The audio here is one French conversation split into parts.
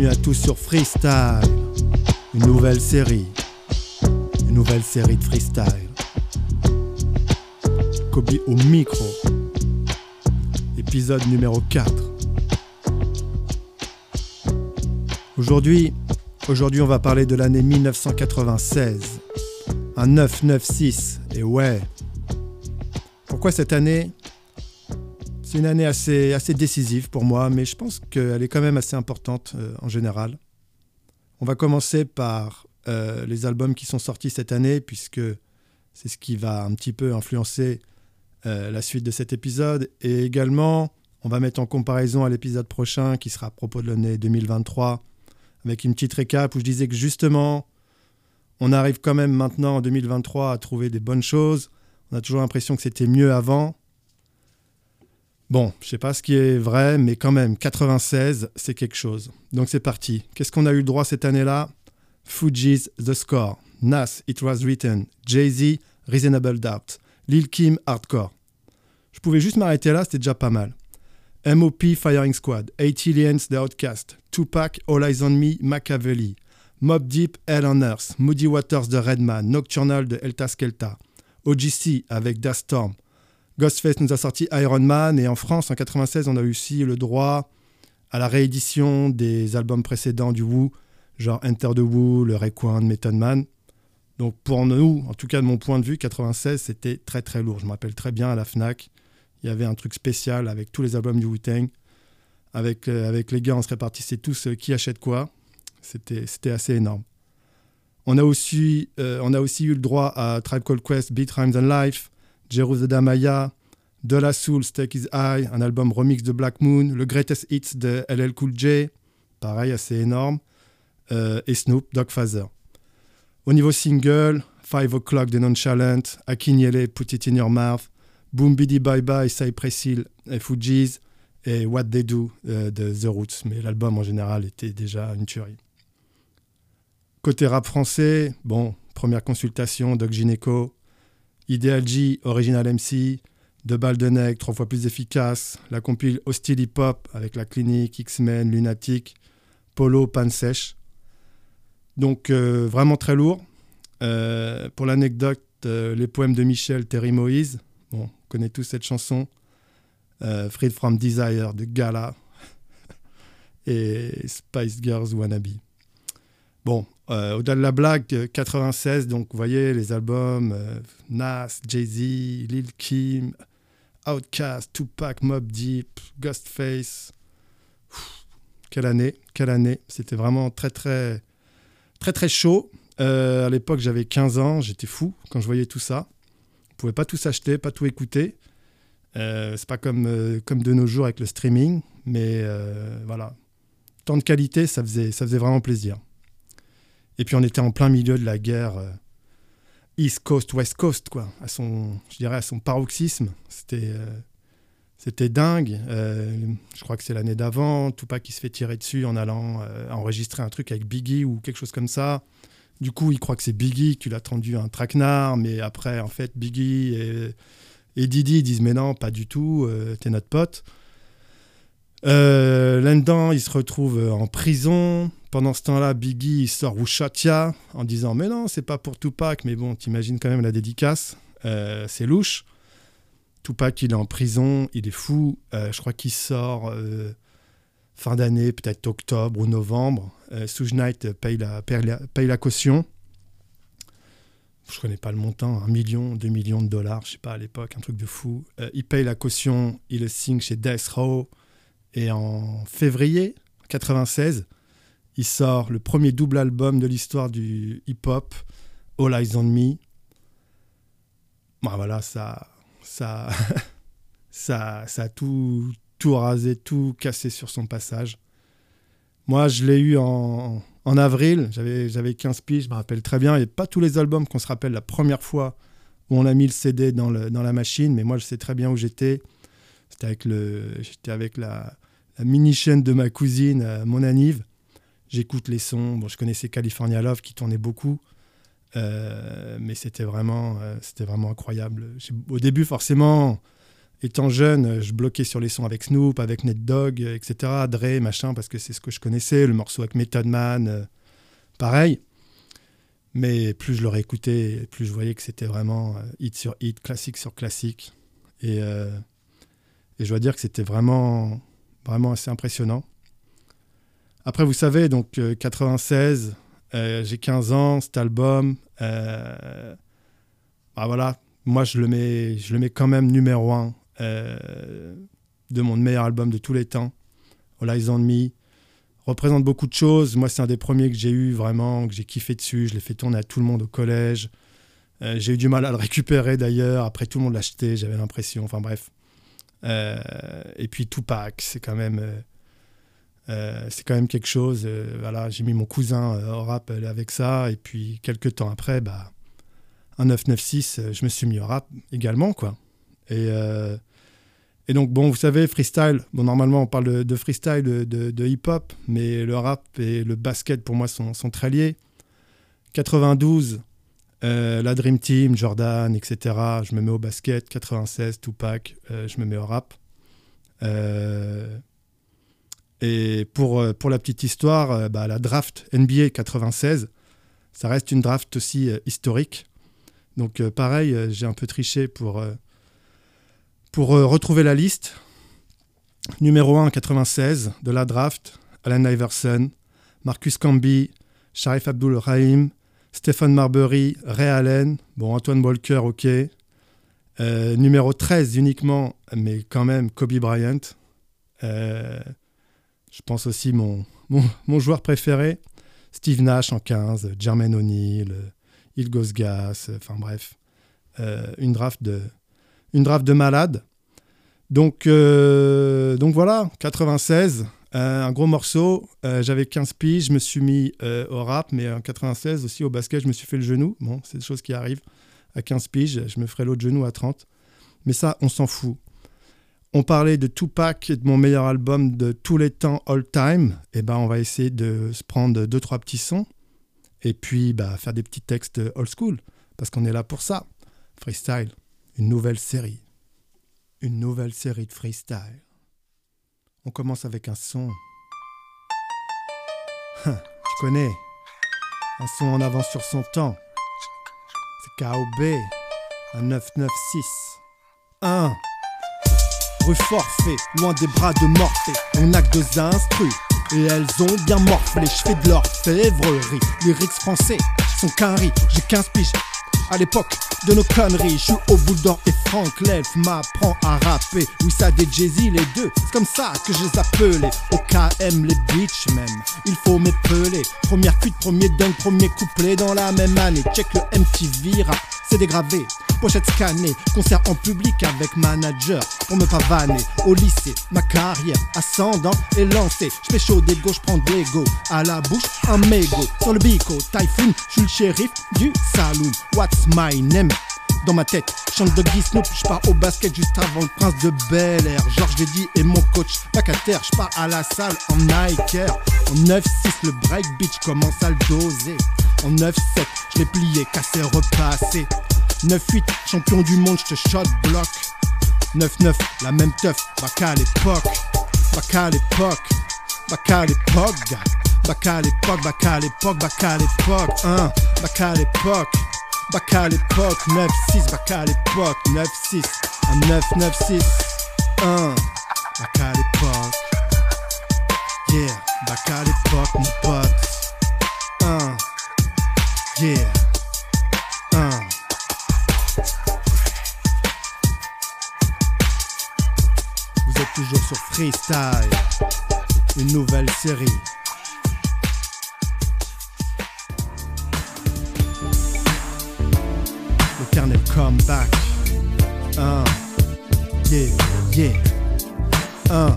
Bienvenue à tous sur Freestyle, une nouvelle série, une nouvelle série de freestyle. Kobe au micro, épisode numéro 4. Aujourd'hui, aujourd'hui on va parler de l'année 1996, un 996, et ouais. Pourquoi cette année c'est une année assez, décisive pour moi, mais je pense qu'elle est quand même assez importante euh, en général. On va commencer par euh, les albums qui sont sortis cette année, puisque c'est ce qui va un petit peu influencer euh, la suite de cet épisode. Et également, on va mettre en comparaison à l'épisode prochain, qui sera à propos de l'année 2023, avec une petite récap où je disais que justement, on arrive quand même maintenant en 2023 à trouver des bonnes choses. On a toujours l'impression que c'était mieux avant. Bon, je sais pas ce qui est vrai, mais quand même, 96, c'est quelque chose. Donc c'est parti. Qu'est-ce qu'on a eu le droit cette année-là? Fuji's The Score, Nas, It Was Written, Jay-Z, Reasonable Doubt, Lil Kim, Hardcore. Je pouvais juste m'arrêter là, c'était déjà pas mal. MOP Firing Squad, 80 Aliens The Outcast, Tupac, All Eyes on Me, Machiavelli, Mob Deep, Hell on Earth, Moody Waters de Redman, Nocturnal de Elta Skelta, OGC avec Dust Storm, Ghostface nous a sorti Iron Man et en France, en 96, on a eu aussi le droit à la réédition des albums précédents du Wu, genre Enter the Wu, le Rayquan, Method Man. Donc pour nous, en tout cas de mon point de vue, 96, c'était très très lourd. Je me rappelle très bien à la FNAC, il y avait un truc spécial avec tous les albums du Wu-Tang. Avec, euh, avec les gars, on se répartissait tous euh, qui achète quoi. C'était assez énorme. On a, aussi, euh, on a aussi eu le droit à Tribe Called Quest, Beat Rhymes and Life, Jerusalem Maya, De La Soul, Stake Is High, un album remix de Black Moon, le Greatest Hits de LL Cool J, pareil, assez énorme, euh, et Snoop, Dog Father. Au niveau single, Five O'Clock de Nonchalant, Akinyele, Put It In Your Mouth, Boom Bidi Bye Bye, Cypress Hill et Fugees, et What They Do euh, de The Roots. Mais l'album en général était déjà une tuerie. Côté rap français, bon, première consultation, Doc Gineco, Ideal G, Original MC, Deux balles de nègre, trois fois plus efficace, la compile Hostile Hip Hop avec la clinique, X-Men, Lunatic, Polo, Pan Sèche. Donc euh, vraiment très lourd. Euh, pour l'anecdote, euh, les poèmes de Michel, Terry Moïse, bon, on connaît tous cette chanson. Freed from Desire de Gala et Spice Girls Wannabe. Bon, euh, au-delà de la blague, 96, donc vous voyez les albums euh, Nas, Jay-Z, Lil Kim, Outkast, Tupac, Mob Deep, Ghostface. quelle année, quelle année. C'était vraiment très très très très chaud. Euh, à l'époque, j'avais 15 ans, j'étais fou quand je voyais tout ça. On pouvait pas tout s'acheter, pas tout écouter. c'est pas comme, comme de nos jours avec le streaming, mais voilà. Tant de qualité, ça faisait, ça faisait vraiment plaisir. Et puis on était en plein milieu de la guerre euh, East Coast, West Coast, quoi, à son, je dirais à son paroxysme. C'était, euh, dingue. Euh, je crois que c'est l'année d'avant, Tupac qui se fait tirer dessus en allant enregistrer un truc avec Biggie ou quelque chose comme ça. Du coup, il croit que c'est Biggie qui lui a tendu un traquenard, mais après, en fait, Biggie et, et Didi disent mais non, pas du tout, t'es notre pote. Là-dedans, il se retrouve en prison. Pendant ce temps-là, Biggie sort Ushatia en disant Mais non, c'est pas pour Tupac, mais bon, t'imagines quand même la dédicace. Euh, c'est louche. Tupac, il est en prison, il est fou. Euh, je crois qu'il sort euh, fin d'année, peut-être octobre ou novembre. Euh, Knight paye la, paye, la, caution. Je connais pas le montant, un million, deux millions de dollars, je sais pas à l'époque, un truc de fou. il paye la caution, il signe chez Death Row. Et en février 96, il sort le premier double album de l'histoire du hip-hop, All Eyes on Me. Bon, voilà, ça, ça, ça, ça a tout, tout rasé, tout cassé sur son passage. Moi, je l'ai eu en, en avril, j'avais, j'avais 15 piges, je me rappelle très bien. A pas tous les albums qu'on se rappelle la première fois où on a mis le CD dans, le, dans la machine, mais moi, je sais très bien où j'étais. C'était avec, le, avec la mini-chaîne de ma cousine, euh, mon Anive j'écoute les sons. Bon, je connaissais California Love qui tournait beaucoup, euh, mais c'était vraiment, euh, c'était vraiment incroyable. Au début, forcément, étant jeune, je bloquais sur les sons avec Snoop, avec Ned Dogg, etc., Dre, machin, parce que c'est ce que je connaissais. Le morceau avec Method Man, pareil. Mais plus je l'aurais écouté, plus je voyais que c'était vraiment hit sur hit, classique sur classique. Et, et je dois dire que c'était vraiment, vraiment assez impressionnant. Après, vous savez, donc 96, euh, euh, j'ai 15 ans, cet album, euh, bah voilà, moi je le mets, je le mets quand même numéro un de mon meilleur album de tous les temps, All Eyes Me. Représente beaucoup de choses. Moi, c'est un des premiers que j'ai eu vraiment, que j'ai kiffé dessus. Je l'ai fait tourner à tout le monde au collège. j'ai eu du mal à le récupérer d'ailleurs. Après, tout le monde l'achetait, j'avais l'impression. Enfin bref. Et puis Tupac, c'est quand même euh, c'est quand même quelque chose. Euh, voilà, j'ai mis mon cousin euh, au rap avec ça, et puis quelques temps après, bah, un 996, je me suis mis au rap également, quoi. Et, et donc, bon, vous savez, freestyle, bon, normalement, on parle de, freestyle, de, hip-hop, mais le rap et le basket, pour moi, sont, sont très liés. 92, la Dream Team, Jordan, etc. Je me mets au basket. 96, Tupac, je me mets au rap. Euh, et pour, euh, la petite histoire, euh, bah, la draft NBA 96, ça reste une draft aussi euh, historique. Donc pareil, j'ai un peu triché pour, pour retrouver la liste. Numéro 1 96 de la draft, Allen Iverson, Marcus Camby, Sharif Abdul Rahim, Stephen Marbury, Ray Allen, bon Antoine Walker, ok. numéro 13 uniquement, mais quand même Kobe Bryant. Je pense aussi mon, mon, joueur préféré, Steve Nash en 15, Jermaine O'Neal, Il Gas, enfin bref, euh, une, draft de, une draft de malade. Donc, euh, donc voilà, 96, euh, un gros morceau. J'avais 15 piges, je me suis mis au rap, mais en 96 aussi au basket, je me suis fait le genou. Bon, c'est des choses qui arrivent. À 15 piges, je me ferai l'autre genou à 30. Mais ça, on s'en fout. On parlait de Tupac, de mon meilleur album de tous les temps, all time. Et eh ben, on va essayer de se prendre deux, trois petits sons et puis bah, faire des petits textes old school parce qu'on est là pour ça. Freestyle, une nouvelle série. Une nouvelle série de freestyle. On commence avec un son. Je connais. Un son en avance sur son temps. C'est KOB, un 996. 1 rue forfait, loin des bras de Morphée. On n'a que deux et elles ont bien morflé. Je fais de l'orfèvrerie, lyrics français sont qu'un riz. J'ai 15 piges à l'époque de nos conneries. Je suis au boudin et Frank L'elfe m'apprend à rapper. Oui, ça des Jay-Z, les deux, c'est comme ça que je les appelais. Au KM, les bitches même, il faut m'épeler. Première cuite, premier dunk, premier couplet dans la même année. Check le MTV rap, c'est dégravé pochette scannée, concert en public avec manager pour me pavaner. Au lycée, ma carrière ascendant et lancée. Je chaud des gauches, prends des go à la bouche, un mégot. Sur le bico, typhoon, je suis le shérif du saloon. What's my name? Dans ma tête, chante de Snoop, je pars au basket juste avant le prince de Bel Air. Georges Dédi et mon coach, pas qu'à terre, je pars à la salle en Nike En 9-6, le break bitch commence à le doser. En 9-7, je l'ai plié, cassé, repassé. 9-8, champion du monde, je te shot block. 9-9, la même teuf, bac à l'époque. Bac à l'époque, bac à l'époque, Bac à l'époque, bac à l'époque, bac à l'époque. 1, bac à l'époque. Bac à l'époque, 9-6, bac à l'époque, 9-6, un 9-9-6, 1, bac à l'époque, yeah, bac l'époque, mon pote, 1, yeah, 1. Toujours sur Freestyle, une nouvelle série. L'éternel comeback. Un, yeah, yeah. Un.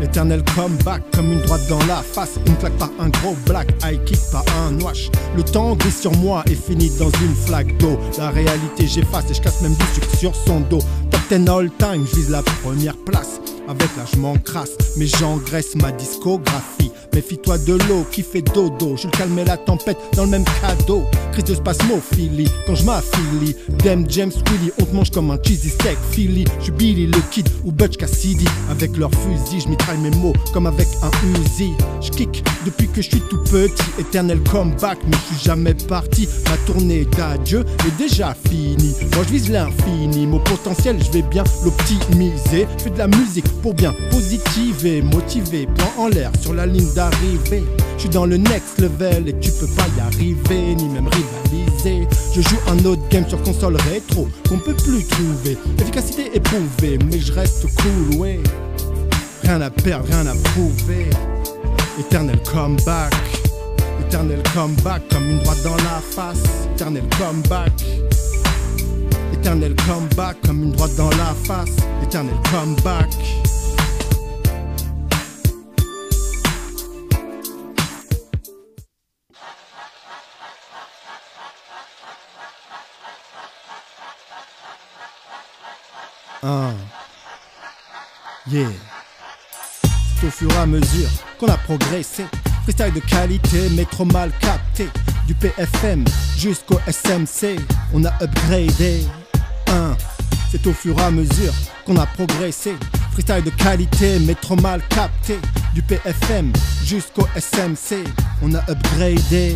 L'éternel comeback comme une droite dans la face, une claque par un gros black, high kick par un wash. Le temps gris sur moi est fini dans une flaque d'eau. La réalité j'efface et je casse même du sucre sur son dos. 10 all time, je vise la première place. Avec là je m'encrasse, mais j'engraisse ma discographie. Méfie-toi de l'eau qui fait dodo, je calmer la tempête dans le même cadeau crise de spasmophilie quand je m'affilie. Dem James Willy, on te mange comme un cheesy steak Philly. Je Billy le kid ou Butch Cassidy. Avec leur fusil, je mitraille mes mots comme avec un Uzi. Je kick depuis que je suis tout petit. Éternel comeback, mais je suis jamais parti. Ma tournée d'adieu est déjà finie. Moi je vise l'infini. Mon potentiel, je vais bien l'optimiser. Je fais de la musique pour bien positiver, motiver. Point en l'air sur la ligne d'arrivée. Je suis dans le next level et tu peux pas y arriver, ni même rivaliser. Je joue un autre game sur console rétro qu'on peut plus trouver. Efficacité éprouvée, mais je reste cool, ouais. Rien à perdre, rien à prouver. Éternel comeback. Éternel comeback comme une droite dans la face. Éternel comeback. Éternel comeback comme une droite dans la face. Éternel comeback. Ah. Yeah. Au fur et à mesure qu'on a progressé. Freestyle de qualité, mais trop mal capté. Du PFM jusqu'au SMC, on a upgradé. C'est au fur et à mesure qu'on a progressé. Freestyle de qualité, mais trop mal capté. Du PFM jusqu'au SMC, on a upgradé.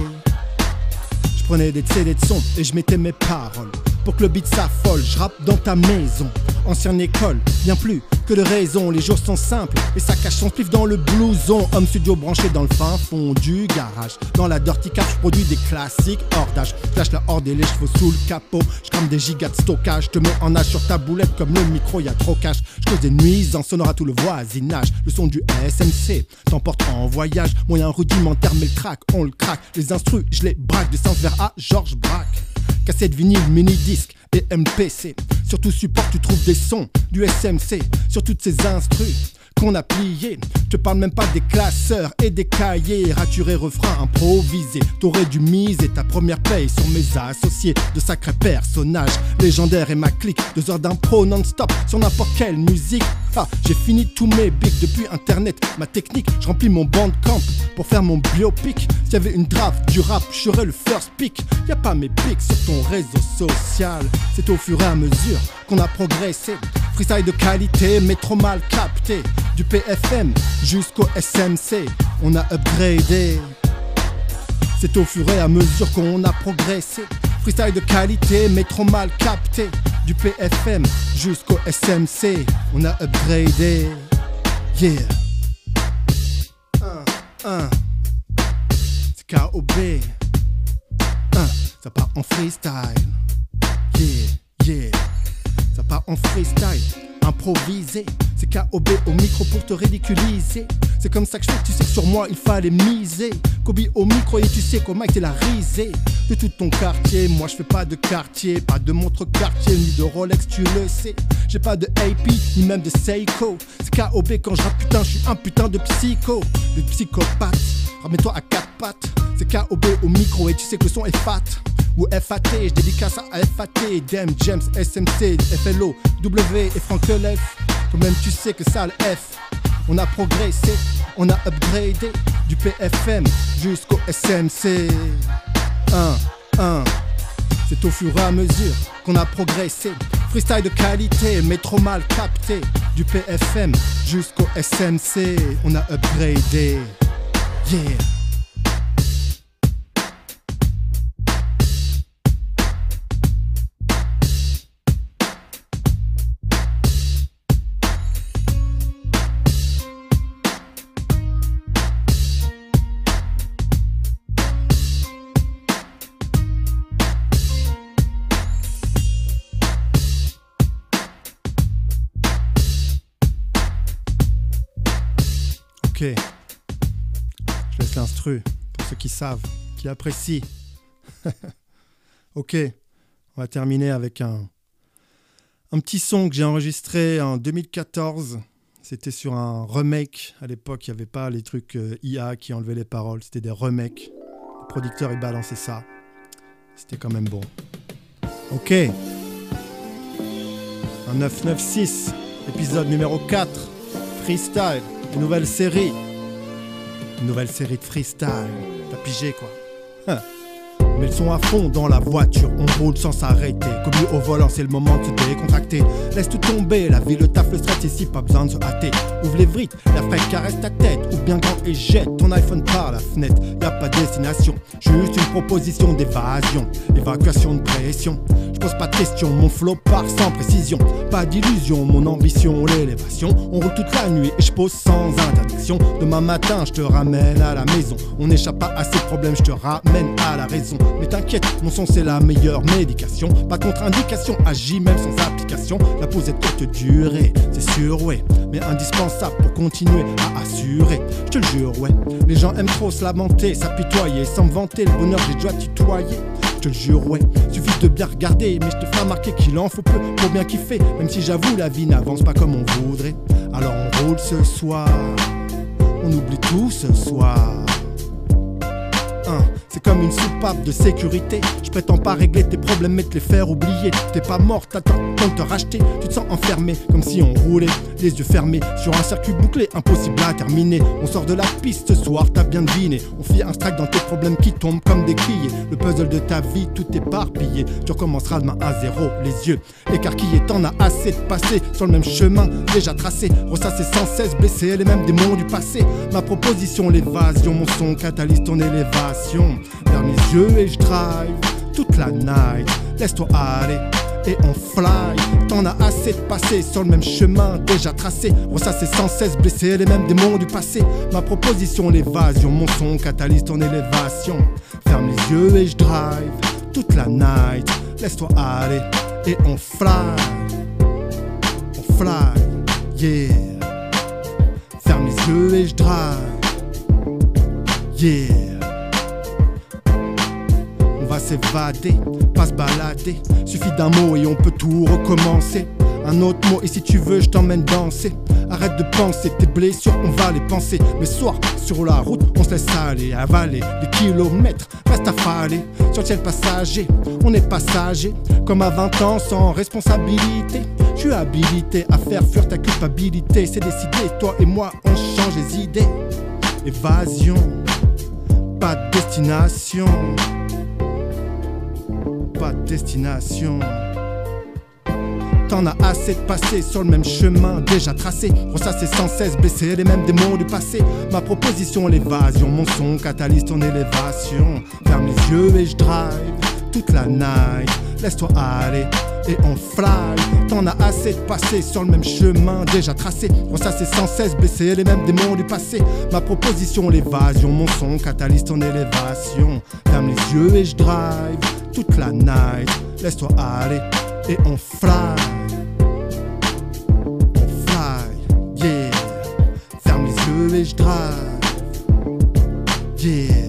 Je prenais des CD de son et je mettais mes paroles. Pour que le beat s'affole, je rappe dans ta maison. Ancienne école, bien plus que de raison. Les jours sont simples et ça cache son pif dans le blouson. Homme studio branché dans le fin fond du garage. Dans la dirty car je produis des classiques hors d'âge. Lâche la horde et les chevaux sous le capot. Je crame des gigas de stockage. Te mets en âge sur ta boulette comme le micro, y a trop cash. Je cause des nuisances sonore à tout le voisinage. Le son du SMC t'emporte en voyage. Moyen rudimentaire, mais le track, on le craque. Les instrus, je les braque. Du sens vers A, Georges Braque. Cassette vinyle, mini-disque et MPC. Sur tout support, tu trouves des sons du SMC. Sur toutes ces instrus qu'on a pliés. Je te parle même pas des classeurs et des cahiers. Raturé refrain improvisé. T'aurais dû miser ta première paye sur mes associés. De sacrés personnages légendaires et ma clique. Deux heures d'impro non-stop sur n'importe quelle musique. Ah, j'ai fini tous mes bics depuis internet. Ma technique, je remplis mon bandcamp pour faire mon biopic. S'il y avait une draft du rap, je serais le first pick. Y a pas mes pics sur ton réseau social. C'est au fur et à mesure qu'on a progressé. Freestyle de qualité, mais trop mal capté. Du PFM jusqu'au SMC, on a upgradé. C'est au fur et à mesure qu'on a progressé. Freestyle de qualité, mais trop mal capté. Du PFM jusqu'au SMC, on a upgradé. Yeah. Un, un. C'est KOB. Un, ça part en freestyle. Yeah, yeah. Ça part en freestyle, improvisé. C'est KOB au micro pour te ridiculiser. C'est comme ça que je fais, tu sais que sur moi il fallait miser. Kobe au micro et tu sais qu'au mic t'es la risée. De tout ton quartier, moi je fais pas de quartier, pas de montre quartier, ni de Rolex, tu le sais. J'ai pas de AP, ni même de Seiko. C'est KOB quand je rappe, putain, je suis un putain de psycho, de psychopathe. Ramène-toi à quatre pattes, c'est KOB au micro et tu sais que le son est fat ou FAT, je dédicace à FAT, Dem, James, SMC, FLO, W et Franck F. Quand même tu sais que ça le F. On a progressé, on a upgradé du PFM jusqu'au SMC. 1, 1. C'est au fur et à mesure qu'on a progressé. Freestyle de qualité, mais trop mal capté. Du PFM jusqu'au SMC, on a upgradé. Yeah. Qui apprécient. ok. On va terminer avec un, un petit son que j'ai enregistré en 2014. C'était sur un remake. À l'époque, il n'y avait pas les trucs euh, IA qui enlevaient les paroles. C'était des remakes. Le producteur, il balançait ça. C'était quand même bon. Ok. Un 996, épisode numéro 4. Freestyle. Nouvelle série. Nouvelle série de freestyle. Pigé quoi mais le son à fond dans la voiture, on roule sans s'arrêter. Comme au volant, c'est le moment de se décontracter. Laisse tout tomber, la vie, le taf, le stress, ici, pas besoin de se hâter. Ouvre les vrites, la fête caresse ta tête, ou bien grand et jette ton iPhone par la fenêtre. Y a pas de destination, juste une proposition d'évasion, évacuation de pression. Je pose pas de questions, mon flow part sans précision. Pas d'illusion, mon ambition, l'élévation. On roule toute la nuit et je pose sans interdiction. Demain matin, je te ramène à la maison. On n'échappe pas à ces problèmes, je te ramène à la raison. Mais t'inquiète, mon son c'est la meilleure médication. Pas contre-indication, agis même sans application. La pause est courte durée, c'est sûr, ouais. Mais indispensable pour continuer à assurer. Je te le jure, ouais. Les gens aiment trop se lamenter, s'apitoyer, sans vanter. Le bonheur, j'ai déjà tutoyer je te le jure, ouais. Suffit de bien regarder, mais je te fais remarquer qu'il en faut peu pour bien kiffer. Même si j'avoue, la vie n'avance pas comme on voudrait. Alors on roule ce soir, on oublie tout ce soir. C'est comme une soupape de sécurité. Je prétends pas régler tes problèmes mais te les faire oublier. T'es pas mort, t'attends de te racheter. Tu te sens enfermé, comme si on roulait, les yeux fermés, sur un circuit bouclé, impossible à terminer. On sort de la piste ce soir, t'as bien deviné. On fit un strike dans tes problèmes qui tombent comme des criers. Le puzzle de ta vie, tout éparpillé. Tu recommenceras demain à zéro, les yeux écarquillés. T'en as assez de passer sur le même chemin déjà tracé. Ressasser sans cesse, blesser les mêmes démons du passé. Ma proposition, l'évasion, mon son catalyse ton élévation vers mes yeux et je drive toute la night. Laisse-toi aller et on fly. T'en as assez de passer sur le même chemin déjà tracé. Ressasser sans cesse, blesser les mêmes démons du passé. Ma proposition, l'évasion, mon son catalyse ton élévation. Ferme les yeux et je drive toute la night. Laisse-toi aller et on fly. On fly, yeah. Ferme les yeux et je drive. Yeah s'évader, pas se balader. Suffit d'un mot et on peut tout recommencer. Un autre mot et si tu veux je t'emmène danser. Arrête de penser tes blessures on va les penser. Mais soir sur la route on se laisse aller Avaler des kilomètres. Reste à faler Sur le ciel passager. On est passager Comme à 20 ans sans responsabilité. Je suis habilité à faire fuir ta culpabilité. C'est décidé toi et moi on change les idées. Évasion pas de destination destination. T'en as assez de passer sur le même chemin déjà tracé. Ressasser sans cesse, blesser les mêmes démons du passé. Ma proposition, l'évasion, mon son catalyse ton élévation. Ferme les yeux et je drive toute la night. Laisse-toi aller et on fly. T'en as assez de passer sur le même chemin déjà tracé. Ressasser sans cesse, blesser les mêmes démons du passé. Ma proposition, l'évasion, mon son catalyse ton élévation. Ferme les yeux et je drive toute la night. Laisse-toi aller et on fly. On fly, yeah. Ferme les yeux et je drive. Yeah.